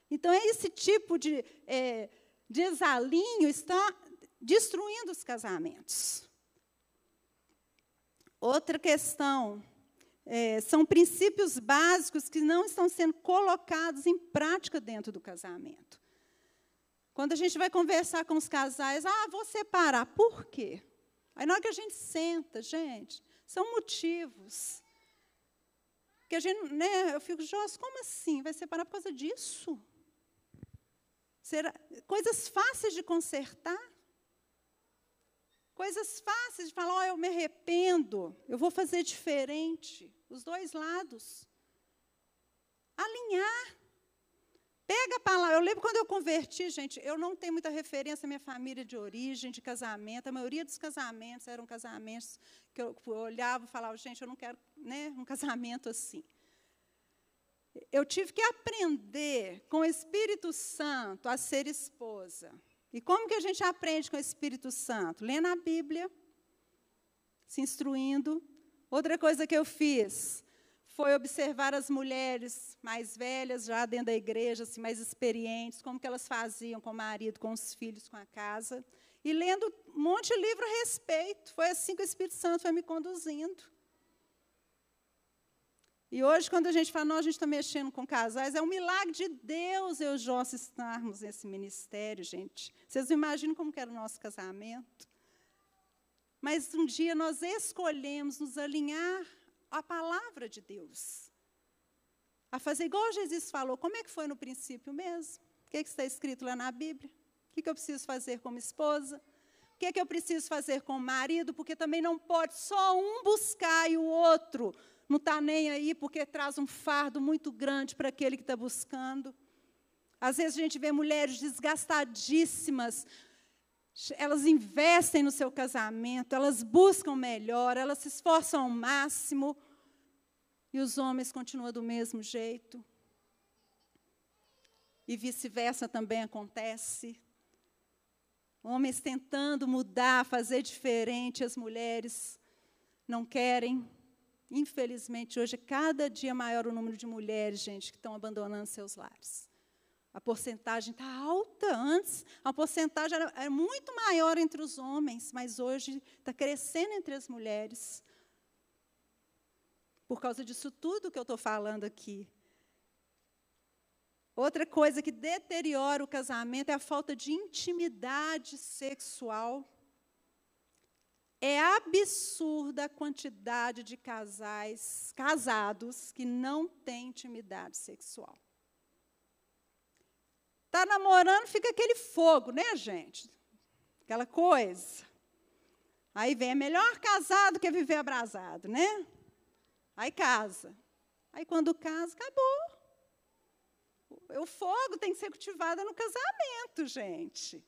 Então, esse tipo de é, desalinho está destruindo os casamentos. Outra questão é, são princípios básicos que não estão sendo colocados em prática dentro do casamento. Quando a gente vai conversar com os casais, ah, vou separar. Por quê? Aí na hora que a gente senta, gente, são motivos. Que a gente, né, eu fico, Jós, como assim? Vai separar por causa disso? Será, coisas fáceis de consertar? Coisas fáceis de falar, oh, eu me arrependo, eu vou fazer diferente. Os dois lados. Alinhar. Pega a palavra. Eu lembro quando eu converti, gente, eu não tenho muita referência à minha família de origem, de casamento. A maioria dos casamentos eram casamentos que eu olhava e falava, gente, eu não quero né, um *laughs* casamento assim. Eu tive que aprender com o Espírito Santo a ser esposa. E como que a gente aprende com o Espírito Santo? Lendo a Bíblia, se instruindo. Outra coisa que eu fiz foi observar as mulheres mais velhas, já dentro da igreja, assim, mais experientes, como que elas faziam com o marido, com os filhos, com a casa. E lendo um monte de livro a respeito. Foi assim que o Espírito Santo foi me conduzindo. E hoje, quando a gente fala, nós, a gente está mexendo com casais, é um milagre de Deus eu e o Jossa estarmos nesse ministério, gente. Vocês não imaginam como era o nosso casamento? Mas um dia nós escolhemos nos alinhar à palavra de Deus. A fazer igual Jesus falou. Como é que foi no princípio mesmo? O que, é que está escrito lá na Bíblia? O que, que eu preciso fazer como esposa? O que, é que eu preciso fazer como marido? Porque também não pode só um buscar e o outro não está nem aí porque traz um fardo muito grande para aquele que está buscando. Às vezes a gente vê mulheres desgastadíssimas, elas investem no seu casamento, elas buscam melhor, elas se esforçam ao máximo, e os homens continuam do mesmo jeito. E vice-versa também acontece. Homens tentando mudar, fazer diferente, as mulheres não querem. Infelizmente, hoje, cada dia maior o número de mulheres, gente, que estão abandonando seus lares. A porcentagem está alta. Antes, a porcentagem era, era, muito maior entre os homens, mas hoje está crescendo entre as mulheres. Por causa disso tudo que eu estou falando aqui. Outra coisa que deteriora o casamento é a falta de intimidade sexual. É absurda a quantidade de casais casados que não têm intimidade sexual. Está namorando, fica aquele fogo, né, gente? Aquela coisa. Aí vem, é melhor casado que viver abrasado, né? Aí casa. Aí quando casa, acabou. O fogo tem que ser cultivado no casamento, gente.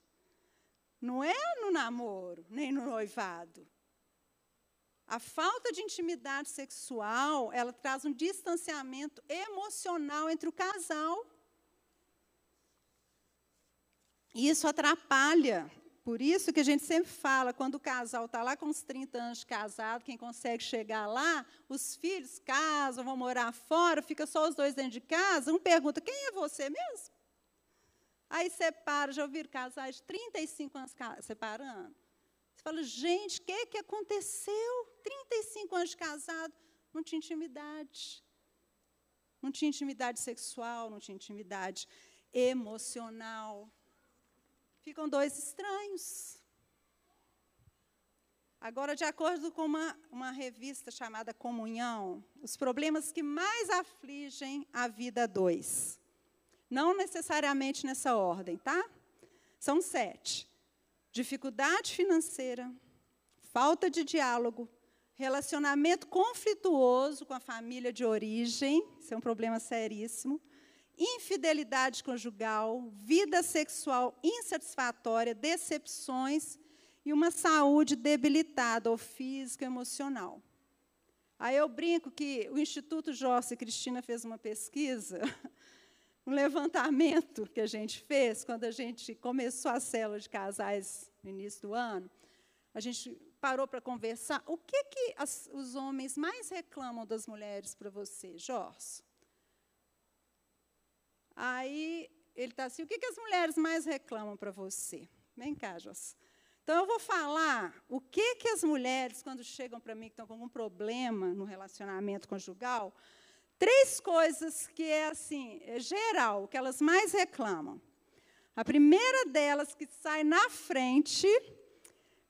Não é no namoro, nem no noivado. A falta de intimidade sexual, ela traz um distanciamento emocional entre o casal. E isso atrapalha. Por isso que a gente sempre fala, quando o casal está lá com uns 30 anos de casado, quem consegue chegar lá, os filhos casam, vão morar fora, fica só os dois dentro de casa, um pergunta, quem é você mesmo? Aí separa, já ouviram casais de 35 anos separando? Você fala, gente, o que, que aconteceu? 35 anos de casado, não tinha intimidade. Não tinha intimidade sexual, não tinha intimidade emocional. Ficam dois estranhos. Agora, de acordo com uma, uma revista chamada Comunhão, os problemas que mais afligem a vida dois não necessariamente nessa ordem, tá? São sete: dificuldade financeira, falta de diálogo, relacionamento conflituoso com a família de origem, isso é um problema seríssimo, infidelidade conjugal, vida sexual insatisfatória, decepções e uma saúde debilitada, ou física, emocional. Aí eu brinco que o Instituto Jossa e Cristina fez uma pesquisa *laughs* um levantamento que a gente fez quando a gente começou a célula de casais no início do ano. A gente parou para conversar. O que, que as, os homens mais reclamam das mulheres para você, Jorge? Aí ele está assim: o que, que as mulheres mais reclamam para você? Vem cá, Jorge. Então, eu vou falar o que, que as mulheres, quando chegam para mim que estão com algum problema no relacionamento conjugal, três coisas que é assim, é geral, que elas mais reclamam. A primeira delas que sai na frente,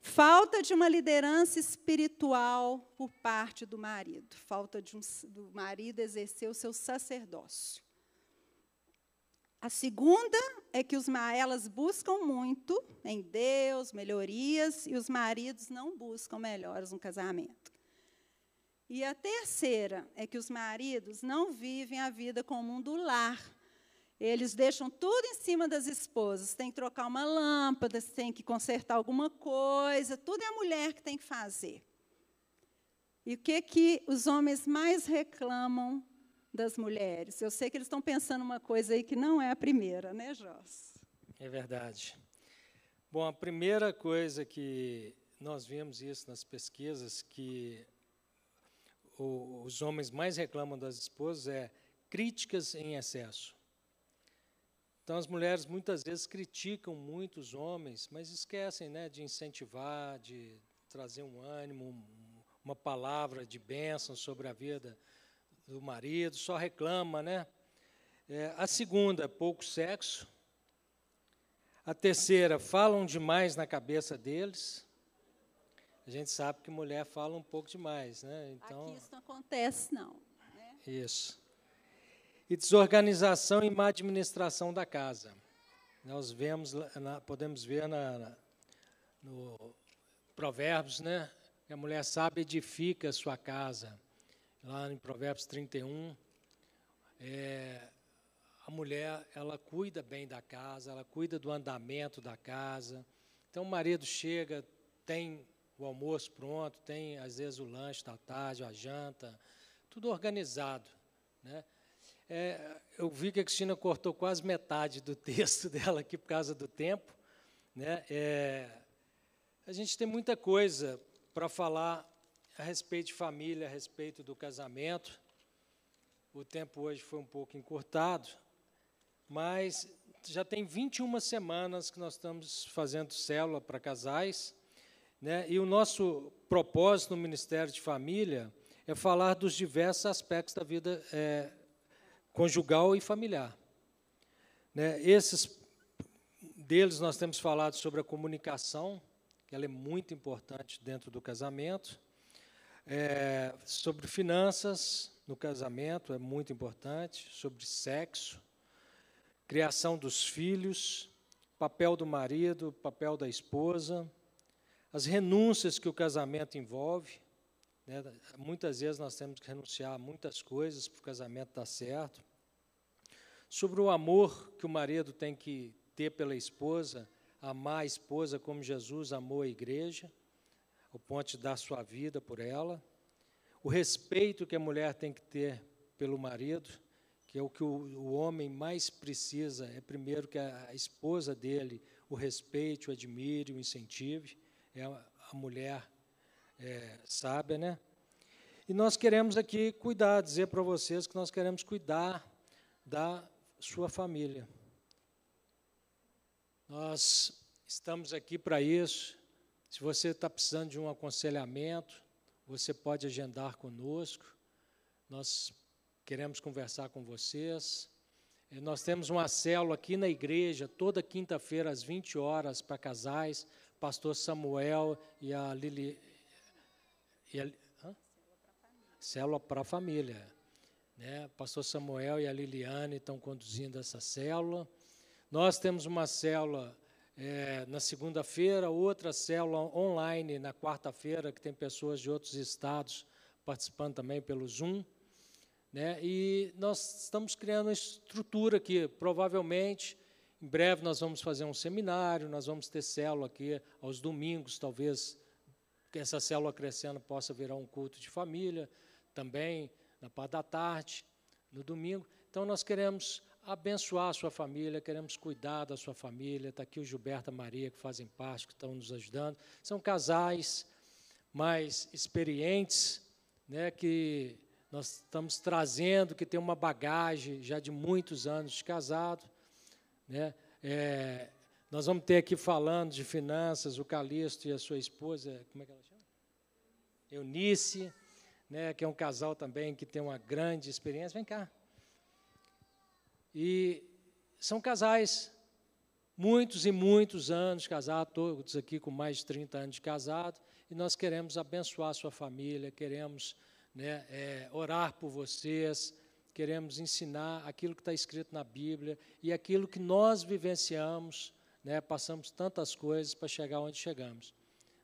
falta de uma liderança espiritual por parte do marido, falta de um, do marido exercer o seu sacerdócio. A segunda é que os, elas buscam muito em Deus, melhorias, e os maridos não buscam melhoras no casamento. E a terceira é que os maridos não vivem a vida comum do lar. Eles deixam tudo em cima das esposas. Tem que trocar uma lâmpada, tem que consertar alguma coisa, tudo é a mulher que tem que fazer. E o que, que os homens mais reclamam das mulheres? Eu sei que eles estão pensando uma coisa aí que não é a primeira, né, Joss?
É verdade. Bom, a primeira coisa que nós vimos isso nas pesquisas que o, os homens mais reclamam das esposas é críticas em excesso. Então, as mulheres muitas vezes criticam muito os homens, mas esquecem né, de incentivar, de trazer um ânimo, uma palavra de bênção sobre a vida do marido, só reclama, né? É, a segunda, pouco sexo. A terceira, falam demais na cabeça deles. A gente sabe que mulher fala um pouco demais, né?
Então, Aqui isso não acontece, não. Né?
Isso. E desorganização e má administração da casa. Nós vemos, podemos ver na, na, no Provérbios, né? Que a mulher sabe edifica a sua casa. Lá em Provérbios 31, é, a mulher ela cuida bem da casa, ela cuida do andamento da casa. Então o marido chega, tem o almoço pronto, tem às vezes o lanche da tarde, a janta, tudo organizado. Né? É, eu vi que a Cristina cortou quase metade do texto *laughs* dela aqui por causa do tempo. Né? É, a gente tem muita coisa para falar a respeito de família, a respeito do casamento. O tempo hoje foi um pouco encurtado, mas já tem 21 semanas que nós estamos fazendo célula para casais. Né? E o nosso propósito no Ministério de Família é falar dos diversos aspectos da vida é, conjugal e familiar. Né? Esses deles nós temos falado sobre a comunicação, que ela é muito importante dentro do casamento, é, sobre finanças no casamento, é muito importante, sobre sexo, criação dos filhos, papel do marido, papel da esposa, as renúncias que o casamento envolve. Né? Muitas vezes nós temos que renunciar a muitas coisas para o casamento dar certo. Sobre o amor que o marido tem que ter pela esposa, amar a esposa como Jesus amou a igreja, ao ponto de dar sua vida por ela. O respeito que a mulher tem que ter pelo marido, que é o que o, o homem mais precisa, é primeiro que a, a esposa dele o respeite, o admire, o incentive é a mulher é, sábia, né? E nós queremos aqui cuidar, dizer para vocês que nós queremos cuidar da sua família. Nós estamos aqui para isso. Se você está precisando de um aconselhamento, você pode agendar conosco. Nós queremos conversar com vocês. Nós temos uma célula aqui na igreja, toda quinta-feira, às 20 horas, para casais pastor Samuel e a Lili. E a? Célula para a família. Né? Pastor Samuel e a Liliane estão conduzindo essa célula. Nós temos uma célula é, na segunda-feira, outra célula online na quarta-feira, que tem pessoas de outros estados participando também pelo Zoom. Né? E nós estamos criando uma estrutura que provavelmente em breve nós vamos fazer um seminário, nós vamos ter célula aqui aos domingos, talvez essa célula crescendo possa virar um culto de família, também na parte da tarde, no domingo. Então nós queremos abençoar a sua família, queremos cuidar da sua família. Está aqui o Gilberto e a Maria, que fazem parte, que estão nos ajudando. São casais mais experientes, né, que nós estamos trazendo, que tem uma bagagem já de muitos anos de casado. Né? É, nós vamos ter aqui falando de finanças o Calixto e a sua esposa, como é que ela chama? Eunice, né, que é um casal também que tem uma grande experiência. Vem cá. E são casais, muitos e muitos anos casados, todos aqui com mais de 30 anos de casado, e nós queremos abençoar a sua família, queremos né, é, orar por vocês, queremos ensinar aquilo que está escrito na Bíblia e aquilo que nós vivenciamos, né, passamos tantas coisas para chegar onde chegamos.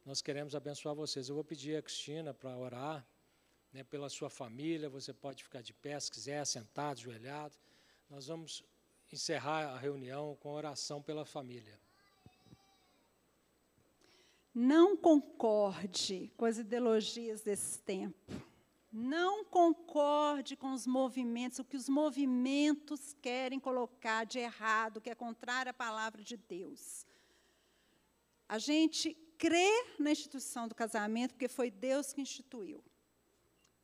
Nós queremos abençoar vocês. Eu vou pedir a Cristina para orar né, pela sua família. Você pode ficar de pé se quiser, sentado, ajoelhado. Nós vamos encerrar a reunião com oração pela família.
Não concorde com as ideologias desse tempo não concorde com os movimentos, o que os movimentos querem colocar de errado, que é contrário à palavra de Deus. a gente crê na instituição do casamento, porque foi Deus que instituiu.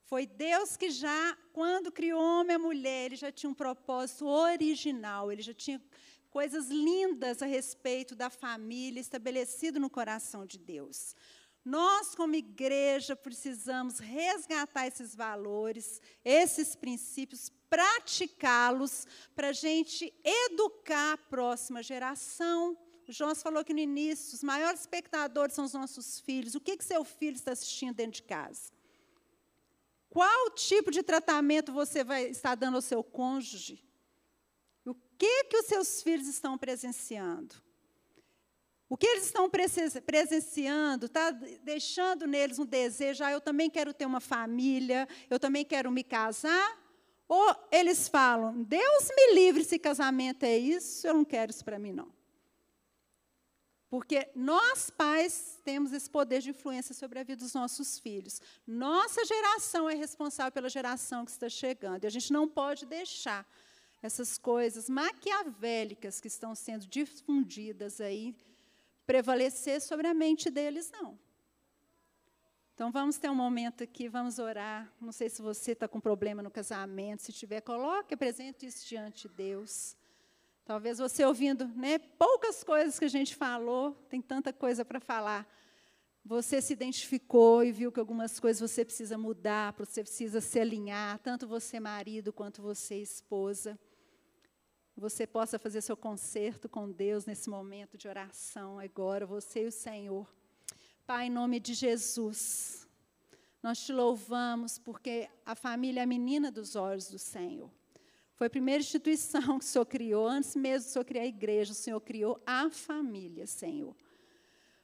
Foi Deus que já, quando criou homem e mulher, ele já tinha um propósito original, ele já tinha coisas lindas a respeito da família estabelecido no coração de Deus. Nós, como igreja, precisamos resgatar esses valores, esses princípios, praticá-los para a gente educar a próxima geração. O Jonas falou que no início, os maiores espectadores são os nossos filhos. O que, que seu filho está assistindo dentro de casa? Qual tipo de tratamento você vai estar dando ao seu cônjuge? O que, que os seus filhos estão presenciando? O que eles estão presenciando está deixando neles um desejo, ah, eu também quero ter uma família, eu também quero me casar? Ou eles falam, Deus me livre se casamento é isso, eu não quero isso para mim, não. Porque nós, pais, temos esse poder de influência sobre a vida dos nossos filhos. Nossa geração é responsável pela geração que está chegando. E a gente não pode deixar essas coisas maquiavélicas que estão sendo difundidas aí prevalecer sobre a mente deles, não. Então vamos ter um momento aqui, vamos orar. Não sei se você está com problema no casamento, se tiver, coloque, apresente isso diante de Deus. Talvez você ouvindo, né, poucas coisas que a gente falou, tem tanta coisa para falar. Você se identificou e viu que algumas coisas você precisa mudar, você precisa se alinhar, tanto você marido quanto você esposa você possa fazer seu concerto com Deus nesse momento de oração agora, você e o Senhor. Pai, em nome de Jesus, nós te louvamos porque a família é a menina dos olhos do Senhor. Foi a primeira instituição que o Senhor criou, antes mesmo do Senhor criar a igreja, o Senhor criou a família, Senhor.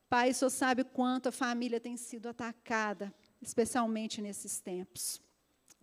Pai, o Senhor sabe quanto a família tem sido atacada, especialmente nesses tempos.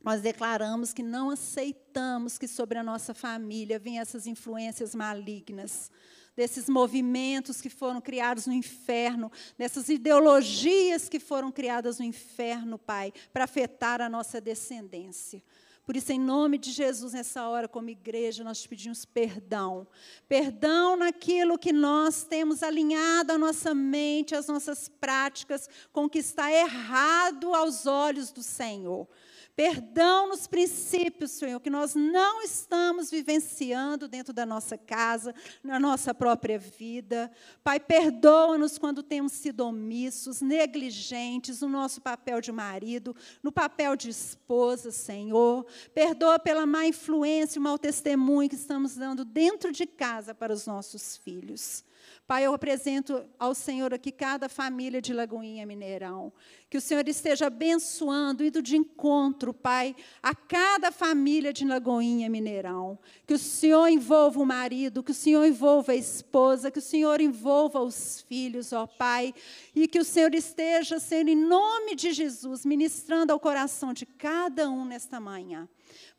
Nós declaramos que não aceitamos que sobre a nossa família venham essas influências malignas, desses movimentos que foram criados no inferno, dessas ideologias que foram criadas no inferno, Pai, para afetar a nossa descendência. Por isso, em nome de Jesus, nessa hora, como igreja, nós te pedimos perdão. Perdão naquilo que nós temos alinhado a nossa mente, as nossas práticas, com o que está errado aos olhos do Senhor. Perdão nos princípios, Senhor, que nós não estamos vivenciando dentro da nossa casa, na nossa própria vida. Pai, perdoa-nos quando temos sido omissos, negligentes no nosso papel de marido, no papel de esposa, Senhor. Perdoa pela má influência e mau testemunho que estamos dando dentro de casa para os nossos filhos. Pai, eu apresento ao Senhor aqui cada família de Lagoinha Mineirão. Que o Senhor esteja abençoando, indo de encontro, Pai, a cada família de Lagoinha Mineirão. Que o Senhor envolva o marido, que o Senhor envolva a esposa, que o Senhor envolva os filhos, ó Pai. E que o Senhor esteja, Senhor, em nome de Jesus, ministrando ao coração de cada um nesta manhã.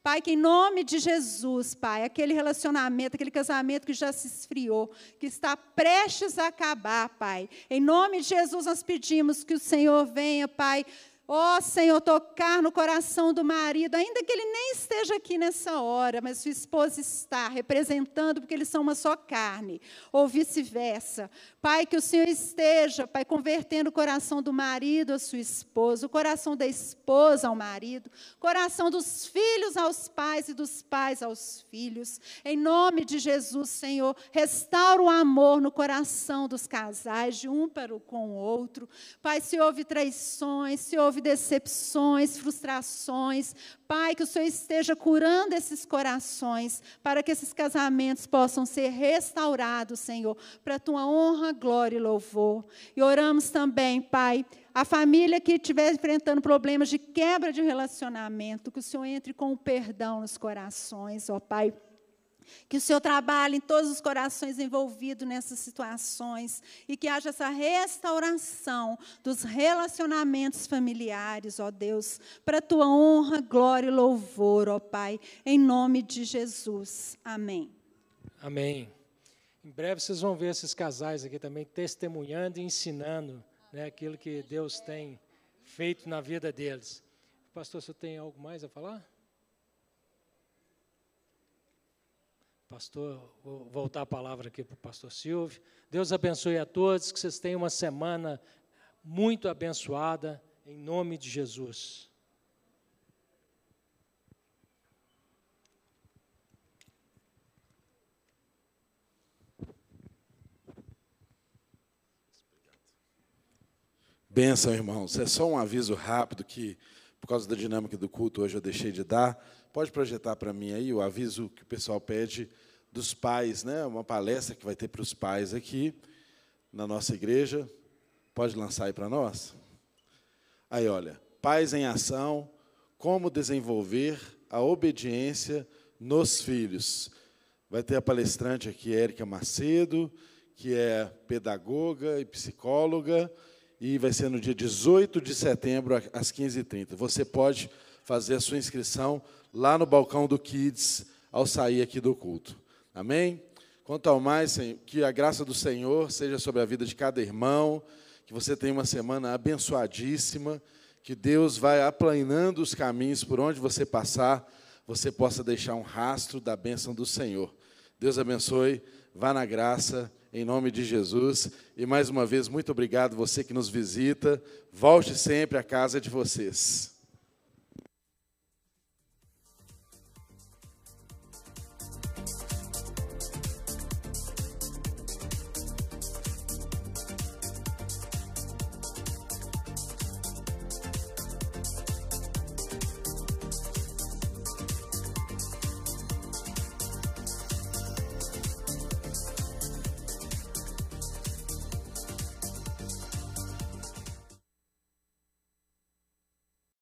Pai, que em nome de Jesus, Pai, aquele relacionamento, aquele casamento que já se esfriou, que está prestes a acabar, Pai. Em nome de Jesus, nós pedimos que o Senhor venha, Pai, Ó oh, Senhor, tocar no coração do marido, ainda que ele nem esteja aqui nessa hora, mas sua esposa está representando, porque eles são uma só carne, ou vice-versa. Pai, que o Senhor esteja, Pai, convertendo o coração do marido à sua esposa, o coração da esposa ao marido, o coração dos filhos aos pais e dos pais aos filhos. Em nome de Jesus, Senhor, restaura o amor no coração dos casais, de um para o com o outro. Pai, se houve traições, se houve decepções, frustrações, Pai, que o Senhor esteja curando esses corações, para que esses casamentos possam ser restaurados, Senhor, para a tua honra, glória e louvor. E oramos também, Pai, a família que estiver enfrentando problemas de quebra de relacionamento, que o Senhor entre com o perdão nos corações, ó Pai. Que o Senhor trabalhe em todos os corações envolvidos nessas situações e que haja essa restauração dos relacionamentos familiares, ó Deus, para a tua honra, glória e louvor, ó Pai, em nome de Jesus. Amém.
Amém. Em breve vocês vão ver esses casais aqui também testemunhando e ensinando né, aquilo que Deus tem feito na vida deles. Pastor, você tem algo mais a falar? Pastor, vou voltar a palavra aqui para o pastor Silvio. Deus abençoe a todos, que vocês tenham uma semana muito abençoada, em nome de Jesus.
Benção, irmãos. É só um aviso rápido que, por causa da dinâmica do culto, hoje eu deixei de dar. Pode projetar para mim aí o aviso que o pessoal pede dos pais, né? Uma palestra que vai ter para os pais aqui na nossa igreja. Pode lançar aí para nós? Aí, olha, pais em ação, como desenvolver a obediência nos filhos. Vai ter a palestrante aqui, Érica Macedo, que é pedagoga e psicóloga e vai ser no dia 18 de setembro, às 15h30. Você pode fazer a sua inscrição lá no balcão do Kids, ao sair aqui do culto. Amém? Quanto ao mais, que a graça do Senhor seja sobre a vida de cada irmão, que você tenha uma semana abençoadíssima, que Deus vai aplanando os caminhos por onde você passar, você possa deixar um rastro da bênção do Senhor. Deus abençoe, vá na graça em nome de Jesus. E mais uma vez, muito obrigado você que nos visita. Volte sempre à casa de vocês.